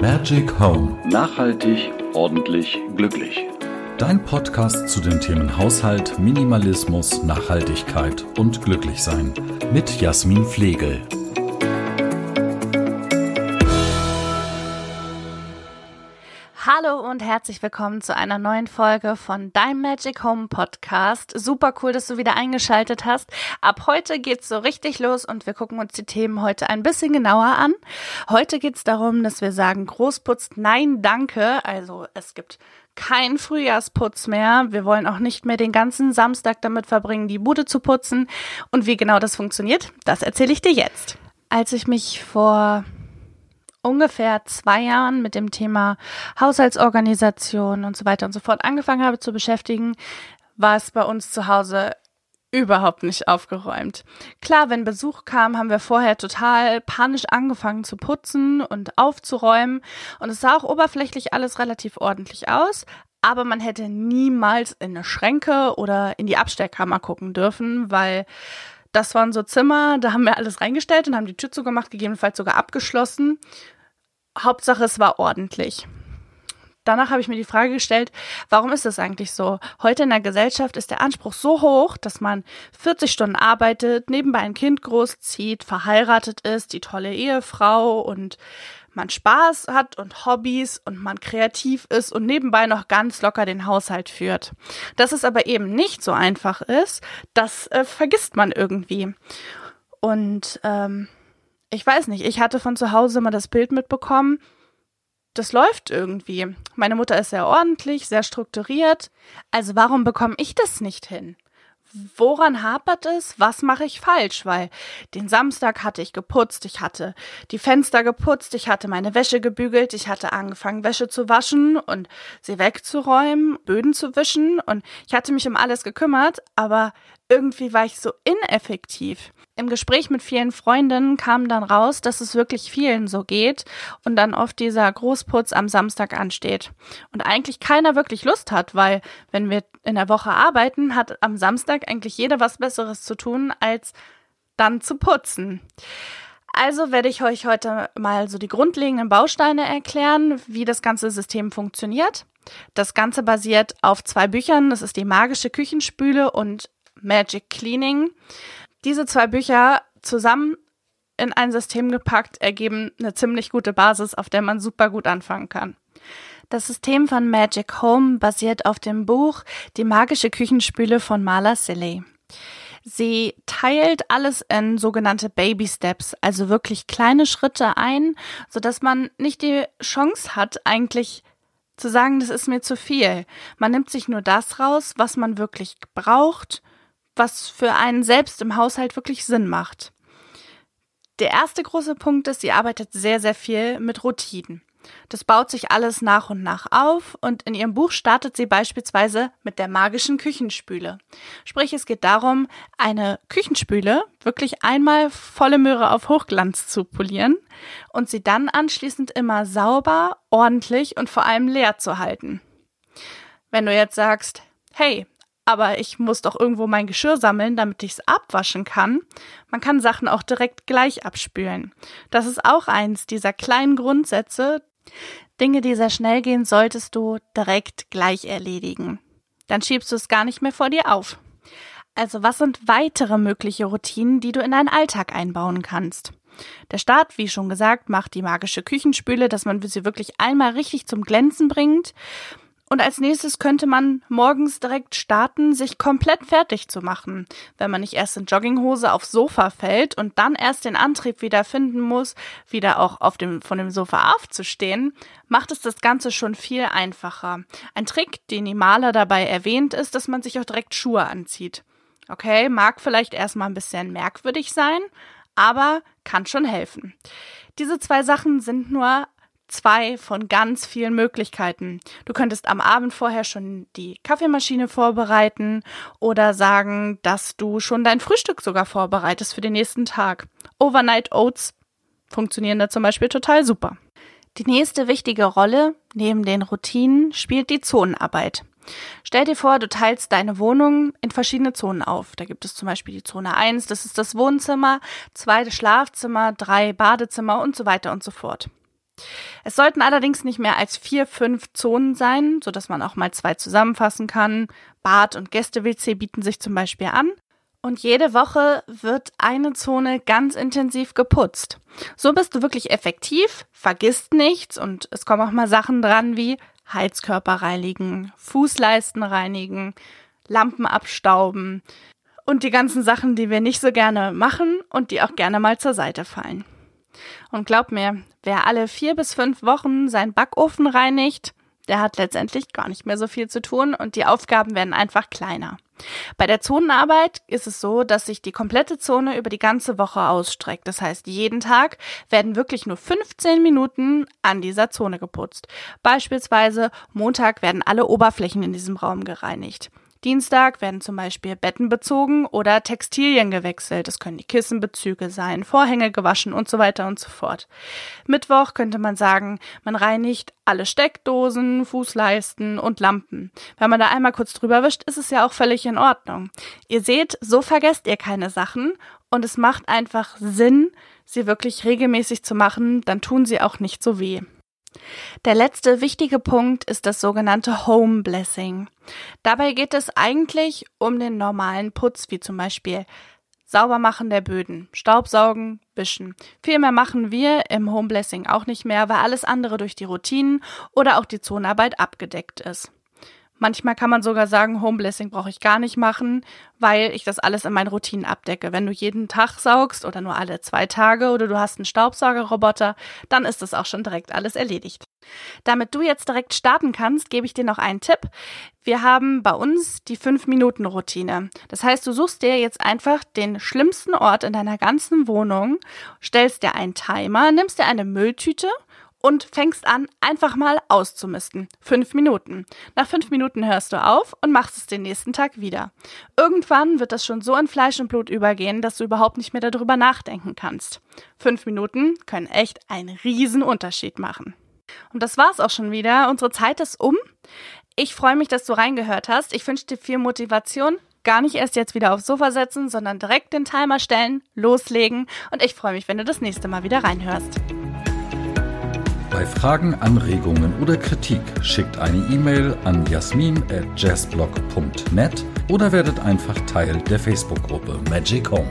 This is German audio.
Magic Home. Nachhaltig, ordentlich, glücklich. Dein Podcast zu den Themen Haushalt, Minimalismus, Nachhaltigkeit und Glücklichsein. Mit Jasmin Flegel. Hallo und herzlich willkommen zu einer neuen Folge von Dein Magic Home Podcast. Super cool, dass du wieder eingeschaltet hast. Ab heute geht's so richtig los und wir gucken uns die Themen heute ein bisschen genauer an. Heute geht's darum, dass wir sagen, Großputz, nein, danke. Also es gibt kein Frühjahrsputz mehr. Wir wollen auch nicht mehr den ganzen Samstag damit verbringen, die Bude zu putzen. Und wie genau das funktioniert, das erzähle ich dir jetzt. Als ich mich vor ungefähr zwei Jahren mit dem Thema Haushaltsorganisation und so weiter und so fort angefangen habe zu beschäftigen, war es bei uns zu Hause überhaupt nicht aufgeräumt. Klar, wenn Besuch kam, haben wir vorher total panisch angefangen zu putzen und aufzuräumen und es sah auch oberflächlich alles relativ ordentlich aus, aber man hätte niemals in eine Schränke oder in die Abstellkammer gucken dürfen, weil das waren so Zimmer, da haben wir alles reingestellt und haben die Tür zugemacht, gegebenenfalls sogar abgeschlossen. Hauptsache, es war ordentlich. Danach habe ich mir die Frage gestellt, warum ist das eigentlich so? Heute in der Gesellschaft ist der Anspruch so hoch, dass man 40 Stunden arbeitet, nebenbei ein Kind großzieht, verheiratet ist, die tolle Ehefrau und man Spaß hat und Hobbys und man kreativ ist und nebenbei noch ganz locker den Haushalt führt. Dass es aber eben nicht so einfach ist, das äh, vergisst man irgendwie. Und ähm, ich weiß nicht, ich hatte von zu Hause mal das Bild mitbekommen, das läuft irgendwie. Meine Mutter ist sehr ordentlich, sehr strukturiert. Also warum bekomme ich das nicht hin? Woran hapert es? Was mache ich falsch? Weil den Samstag hatte ich geputzt, ich hatte die Fenster geputzt, ich hatte meine Wäsche gebügelt, ich hatte angefangen, Wäsche zu waschen und sie wegzuräumen, Böden zu wischen und ich hatte mich um alles gekümmert, aber irgendwie war ich so ineffektiv. Im Gespräch mit vielen Freundinnen kam dann raus, dass es wirklich vielen so geht und dann oft dieser Großputz am Samstag ansteht. Und eigentlich keiner wirklich Lust hat, weil wenn wir in der Woche arbeiten, hat am Samstag eigentlich jeder was Besseres zu tun, als dann zu putzen. Also werde ich euch heute mal so die grundlegenden Bausteine erklären, wie das ganze System funktioniert. Das Ganze basiert auf zwei Büchern. Das ist die magische Küchenspüle und Magic Cleaning. Diese zwei Bücher zusammen in ein System gepackt ergeben eine ziemlich gute Basis, auf der man super gut anfangen kann. Das System von Magic Home basiert auf dem Buch Die magische Küchenspüle von Marla Silly. Sie teilt alles in sogenannte Baby Steps, also wirklich kleine Schritte ein, so dass man nicht die Chance hat, eigentlich zu sagen, das ist mir zu viel. Man nimmt sich nur das raus, was man wirklich braucht was für einen selbst im Haushalt wirklich Sinn macht. Der erste große Punkt ist, sie arbeitet sehr, sehr viel mit Routinen. Das baut sich alles nach und nach auf und in ihrem Buch startet sie beispielsweise mit der magischen Küchenspüle. Sprich, es geht darum, eine Küchenspüle wirklich einmal volle Möhre auf Hochglanz zu polieren und sie dann anschließend immer sauber, ordentlich und vor allem leer zu halten. Wenn du jetzt sagst, hey, aber ich muss doch irgendwo mein Geschirr sammeln, damit ich es abwaschen kann. Man kann Sachen auch direkt gleich abspülen. Das ist auch eins dieser kleinen Grundsätze. Dinge, die sehr schnell gehen, solltest du direkt gleich erledigen. Dann schiebst du es gar nicht mehr vor dir auf. Also was sind weitere mögliche Routinen, die du in deinen Alltag einbauen kannst? Der Start, wie schon gesagt, macht die magische Küchenspüle, dass man sie wirklich einmal richtig zum Glänzen bringt. Und als nächstes könnte man morgens direkt starten, sich komplett fertig zu machen, wenn man nicht erst in Jogginghose aufs Sofa fällt und dann erst den Antrieb wieder finden muss, wieder auch auf dem, von dem Sofa aufzustehen, macht es das Ganze schon viel einfacher. Ein Trick, den die Maler dabei erwähnt, ist, dass man sich auch direkt Schuhe anzieht. Okay, mag vielleicht erstmal ein bisschen merkwürdig sein, aber kann schon helfen. Diese zwei Sachen sind nur zwei von ganz vielen Möglichkeiten. Du könntest am Abend vorher schon die Kaffeemaschine vorbereiten oder sagen, dass du schon dein Frühstück sogar vorbereitest für den nächsten Tag. Overnight Oats funktionieren da zum Beispiel total super. Die nächste wichtige Rolle neben den Routinen spielt die Zonenarbeit. Stell dir vor, du teilst deine Wohnung in verschiedene Zonen auf. Da gibt es zum Beispiel die Zone 1, das ist das Wohnzimmer, zweite Schlafzimmer, drei Badezimmer und so weiter und so fort. Es sollten allerdings nicht mehr als vier, fünf Zonen sein, sodass man auch mal zwei zusammenfassen kann. Bad und Gäste-WC bieten sich zum Beispiel an. Und jede Woche wird eine Zone ganz intensiv geputzt. So bist du wirklich effektiv, vergisst nichts und es kommen auch mal Sachen dran wie Heizkörper reinigen, Fußleisten reinigen, Lampen abstauben und die ganzen Sachen, die wir nicht so gerne machen und die auch gerne mal zur Seite fallen. Und glaub mir, wer alle vier bis fünf Wochen seinen Backofen reinigt, der hat letztendlich gar nicht mehr so viel zu tun und die Aufgaben werden einfach kleiner. Bei der Zonenarbeit ist es so, dass sich die komplette Zone über die ganze Woche ausstreckt. Das heißt, jeden Tag werden wirklich nur 15 Minuten an dieser Zone geputzt. Beispielsweise Montag werden alle Oberflächen in diesem Raum gereinigt. Dienstag werden zum Beispiel Betten bezogen oder Textilien gewechselt. Es können die Kissenbezüge sein, Vorhänge gewaschen und so weiter und so fort. Mittwoch könnte man sagen, man reinigt alle Steckdosen, Fußleisten und Lampen. Wenn man da einmal kurz drüber wischt, ist es ja auch völlig in Ordnung. Ihr seht, so vergesst ihr keine Sachen und es macht einfach Sinn, sie wirklich regelmäßig zu machen, dann tun sie auch nicht so weh. Der letzte wichtige Punkt ist das sogenannte Home Blessing. Dabei geht es eigentlich um den normalen Putz, wie zum Beispiel Saubermachen der Böden, Staubsaugen, Wischen. Viel mehr machen wir im Home Blessing auch nicht mehr, weil alles andere durch die Routinen oder auch die Zonarbeit abgedeckt ist. Manchmal kann man sogar sagen, Homeblessing brauche ich gar nicht machen, weil ich das alles in meinen Routinen abdecke. Wenn du jeden Tag saugst oder nur alle zwei Tage oder du hast einen Staubsaugerroboter, dann ist das auch schon direkt alles erledigt. Damit du jetzt direkt starten kannst, gebe ich dir noch einen Tipp. Wir haben bei uns die 5-Minuten-Routine. Das heißt, du suchst dir jetzt einfach den schlimmsten Ort in deiner ganzen Wohnung, stellst dir einen Timer, nimmst dir eine Mülltüte und fängst an, einfach mal auszumisten. Fünf Minuten. Nach fünf Minuten hörst du auf und machst es den nächsten Tag wieder. Irgendwann wird das schon so in Fleisch und Blut übergehen, dass du überhaupt nicht mehr darüber nachdenken kannst. Fünf Minuten können echt einen riesen Unterschied machen. Und das war's auch schon wieder. Unsere Zeit ist um. Ich freue mich, dass du reingehört hast. Ich wünsche dir viel Motivation. Gar nicht erst jetzt wieder aufs Sofa setzen, sondern direkt den Timer stellen, loslegen. Und ich freue mich, wenn du das nächste Mal wieder reinhörst. Bei Fragen, Anregungen oder Kritik schickt eine E-Mail an jasmin@jazzblog.net oder werdet einfach Teil der Facebook-Gruppe Magic Home.